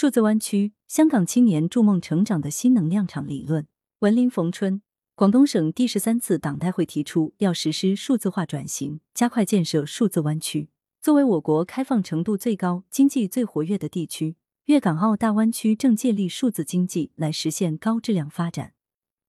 数字湾区，香港青年筑梦成长的新能量场理论。文林逢春，广东省第十三次党代会提出要实施数字化转型，加快建设数字湾区。作为我国开放程度最高、经济最活跃的地区，粤港澳大湾区正借力数字经济来实现高质量发展。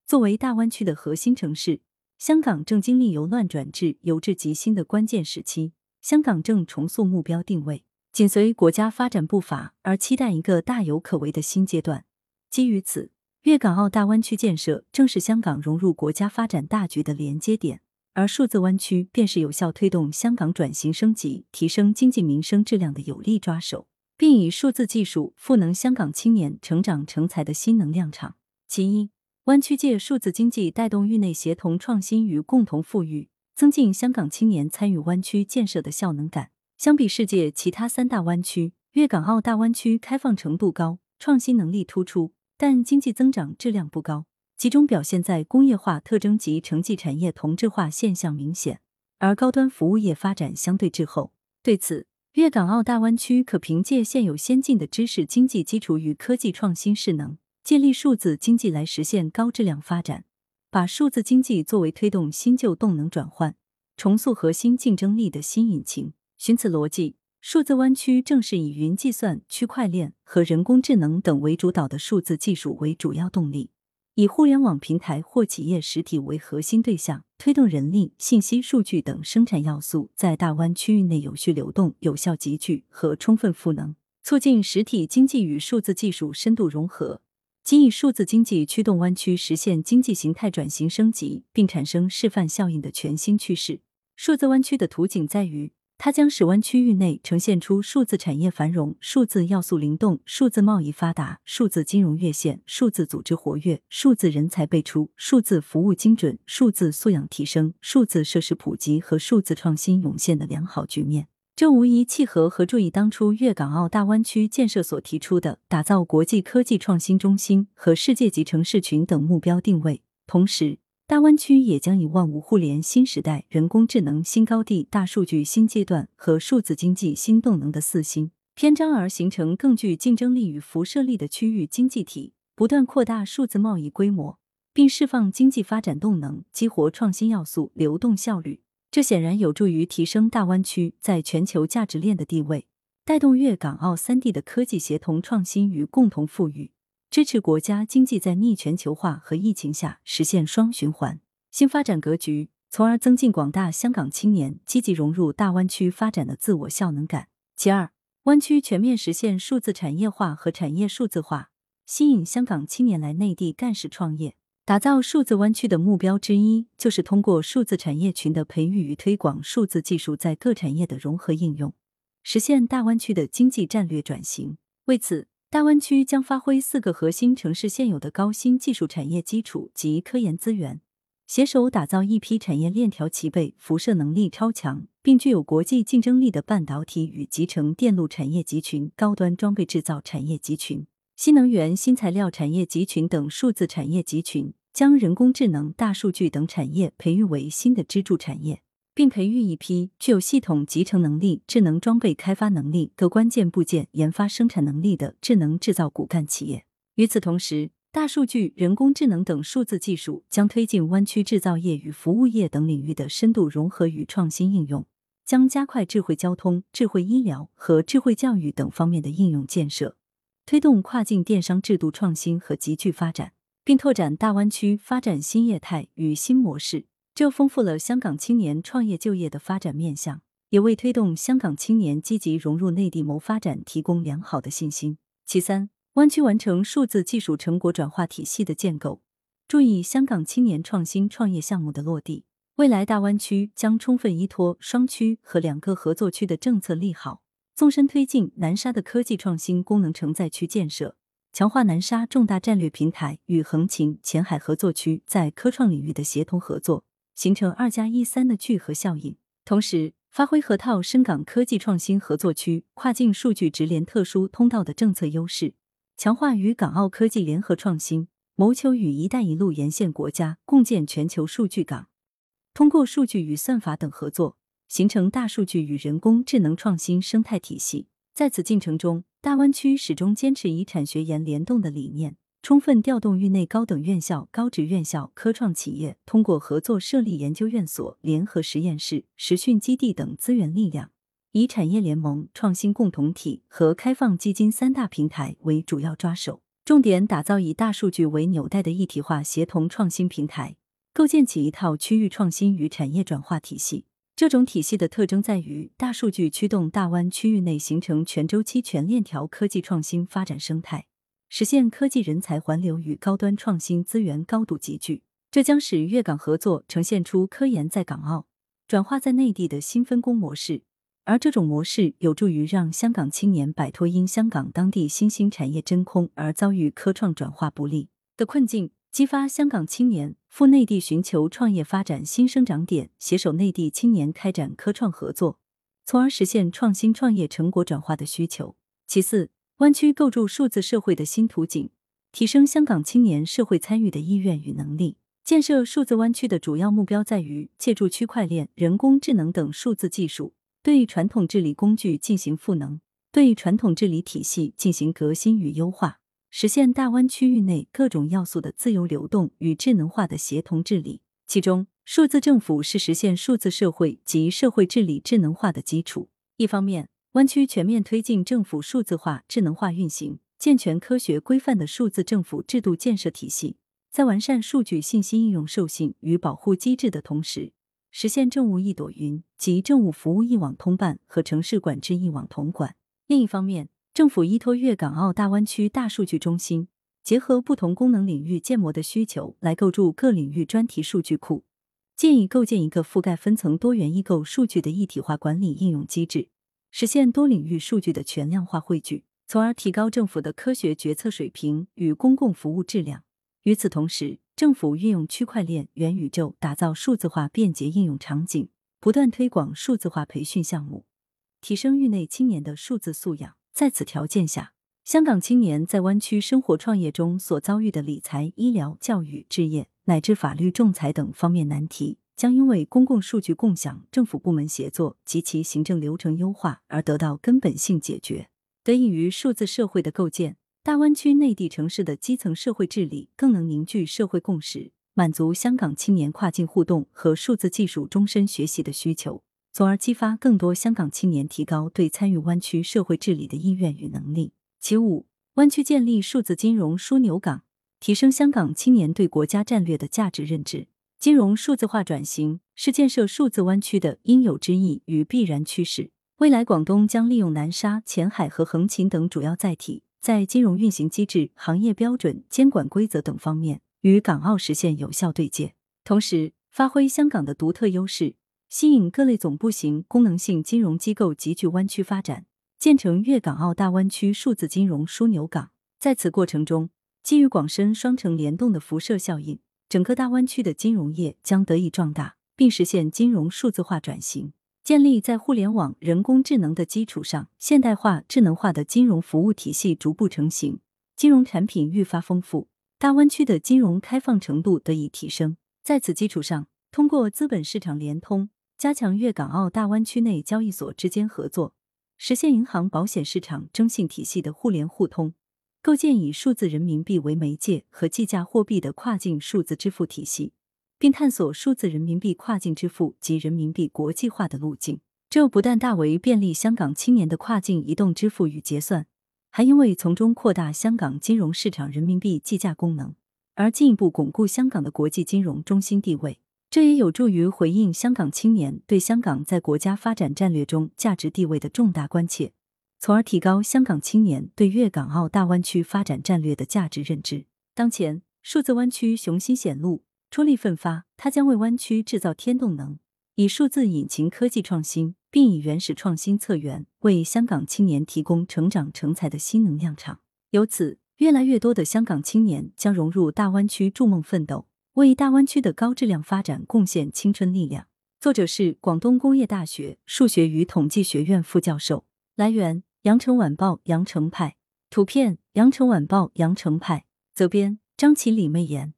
作为大湾区的核心城市，香港正经历由乱转治、由治及兴的关键时期。香港正重塑目标定位，紧随国家发展步伐，而期待一个大有可为的新阶段。基于此，粤港澳大湾区建设正是香港融入国家发展大局的连接点。而数字湾区便是有效推动香港转型升级、提升经济民生质量的有力抓手，并以数字技术赋能香港青年成长成才的新能量场。其一，湾区借数字经济带动域内协同创新与共同富裕，增进香港青年参与湾区建设的效能感。相比世界其他三大湾区，粤港澳大湾区开放程度高，创新能力突出，但经济增长质量不高。集中表现在工业化特征及城际产业同质化现象明显，而高端服务业发展相对滞后。对此，粤港澳大湾区可凭借现有先进的知识经济基础与科技创新势能，建立数字经济来实现高质量发展，把数字经济作为推动新旧动能转换、重塑核心竞争力的新引擎。循此逻辑，数字湾区正是以云计算、区块链和人工智能等为主导的数字技术为主要动力。以互联网平台或企业实体为核心对象，推动人力、信息、数据等生产要素在大湾区域内有序流动、有效集聚和充分赋能，促进实体经济与数字技术深度融合，即以数字经济驱动湾区实现经济形态转型升级，并产生示范效应的全新趋势。数字湾区的图景在于。它将使湾区域内呈现出数字产业繁荣、数字要素灵动、数字贸易发达、数字金融跃现、数字组织活跃、数字人才辈出、数字服务精准、数字素养提升、数字设施普及和数字创新涌现的良好局面。这无疑契合和注意当初粤港澳大湾区建设所提出的打造国际科技创新中心和世界级城市群等目标定位，同时。大湾区也将以万物互联新时代、人工智能新高地、大数据新阶段和数字经济新动能的四新篇章而形成更具竞争力与辐射力的区域经济体，不断扩大数字贸易规模，并释放经济发展动能，激活创新要素、流动效率。这显然有助于提升大湾区在全球价值链的地位，带动粤港澳三地的科技协同创新与共同富裕。支持国家经济在逆全球化和疫情下实现双循环新发展格局，从而增进广大香港青年积极融入大湾区发展的自我效能感。其二，湾区全面实现数字产业化和产业数字化，吸引香港青年来内地干事创业。打造数字湾区的目标之一，就是通过数字产业群的培育与推广数字技术在各产业的融合应用，实现大湾区的经济战略转型。为此。大湾区将发挥四个核心城市现有的高新技术产业基础及科研资源，携手打造一批产业链条齐备、辐射能力超强，并具有国际竞争力的半导体与集成电路产业集群、高端装备制造产业集群、新能源新材料产业集群等数字产业集群，将人工智能、大数据等产业培育为新的支柱产业。并培育一批具有系统集成能力、智能装备开发能力、各关键部件研发生产能力的智能制造骨干企业。与此同时，大数据、人工智能等数字技术将推进湾区制造业与服务业等领域的深度融合与创新应用，将加快智慧交通、智慧医疗和智慧教育等方面的应用建设，推动跨境电商制度创新和集聚发展，并拓展大湾区发展新业态与新模式。这丰富了香港青年创业就业的发展面向，也为推动香港青年积极融入内地谋发展提供良好的信心。其三，湾区完成数字技术成果转化体系的建构，注意香港青年创新创业项目的落地。未来大湾区将充分依托双区和两个合作区的政策利好，纵深推进南沙的科技创新功能承载区建设，强化南沙重大战略平台与横琴前海合作区在科创领域的协同合作。形成二加一三的聚合效应，同时发挥河套深港科技创新合作区、跨境数据直连特殊通道的政策优势，强化与港澳科技联合创新，谋求与“一带一路”沿线国家共建全球数据港。通过数据与算法等合作，形成大数据与人工智能创新生态体系。在此进程中，大湾区始终坚持以产学研联动的理念，充分调动域内高等院校、高职院校、科创企业，通过合作设立研究院所、联合实验室、实训基地等资源力量，以产业联盟、创新共同体和开放基金三大平台为主要抓手，重点打造以大数据为纽带的一体化协同创新平台，构建起一套区域创新与产业转化体系。这种体系的特征在于，大数据驱动大湾区域内形成全周期、全链条科技创新发展生态，实现科技人才环流与高端创新资源高度集聚。这将使粤港合作呈现出科研在港澳、转化在内地的新分工模式，而这种模式有助于让香港青年摆脱因香港当地新兴产业真空而遭遇科创转化不利的困境。激发香港青年赴内地寻求创业发展新生长点，携手内地青年开展科创合作，从而实现创新创业成果转化的需求。其次，湾区构筑数字社会的新图景，提升香港青年社会参与的意愿与能力。建设数字湾区的主要目标在于借助区块链、人工智能等数字技术，对传统治理工具进行赋能，对传统治理体系进行革新与优化。实现大湾区域内各种要素的自由流动与智能化的协同治理。其中，数字政府是实现数字社会及社会治理智能化的基础。一方面，湾区全面推进政府数字化、智能化运行，健全科学规范的数字政府制度建设体系，在完善数据信息应用授信与保护机制的同时，实现政务一朵云及政务服务一网通办和城市管制一网统管。另一方面，政府依托粤港澳大湾区大数据中心，结合不同功能领域建模的需求，来构筑各领域专题数据库。建议构建一个覆盖分层多元异构数据的一体化管理应用机制，实现多领域数据的全量化汇聚，从而提高政府的科学决策水平与公共服务质量。与此同时，政府运用区块链、元宇宙，打造数字化便捷应用场景，不断推广数字化培训项目，提升域内青年的数字素养。在此条件下，香港青年在湾区生活创业中所遭遇的理财、医疗、教育、置业乃至法律仲裁等方面难题，将因为公共数据共享、政府部门协作及其行政流程优化而得到根本性解决。得益于数字社会的构建，大湾区内地城市的基层社会治理更能凝聚社会共识，满足香港青年跨境互动和数字技术终身学习的需求。从而激发更多香港青年提高对参与湾区社会治理的意愿与能力。其五，湾区建立数字金融枢纽港，提升香港青年对国家战略的价值认知。金融数字化转型是建设数字湾区的应有之义与必然趋势。未来，广东将利用南沙、前海和横琴等主要载体，在金融运行机制、行业标准、监管规则等方面与港澳实现有效对接，同时发挥香港的独特优势。吸引各类总部型功能性金融机构集聚湾区发展，建成粤港澳大湾区数字金融枢纽港。在此过程中，基于广深双城联动的辐射效应，整个大湾区的金融业将得以壮大，并实现金融数字化转型。建立在互联网、人工智能的基础上，现代化、智能化的金融服务体系逐步成型，金融产品愈发丰富，大湾区的金融开放程度得以提升。在此基础上，通过资本市场联通。加强粤港澳大湾区内交易所之间合作，实现银行、保险市场征信体系的互联互通，构建以数字人民币为媒介和计价货币的跨境数字支付体系，并探索数字人民币跨境支付及人民币国际化的路径。这不但大为便利香港青年的跨境移动支付与结算，还因为从中扩大香港金融市场人民币计价功能，而进一步巩固香港的国际金融中心地位。这也有助于回应香港青年对香港在国家发展战略中价值地位的重大关切，从而提高香港青年对粤港澳大湾区发展战略的价值认知。当前，数字湾区雄心显露，出力奋发，它将为湾区制造天动能，以数字引擎科技创新，并以原始创新策源，为香港青年提供成长成才的新能量场。由此，越来越多的香港青年将融入大湾区筑梦奋斗。为大湾区的高质量发展贡献青春力量。作者是广东工业大学数学与统计学院副教授。来源：羊城晚报羊城派。图片：羊城晚报羊城派。责编：张起李媚妍。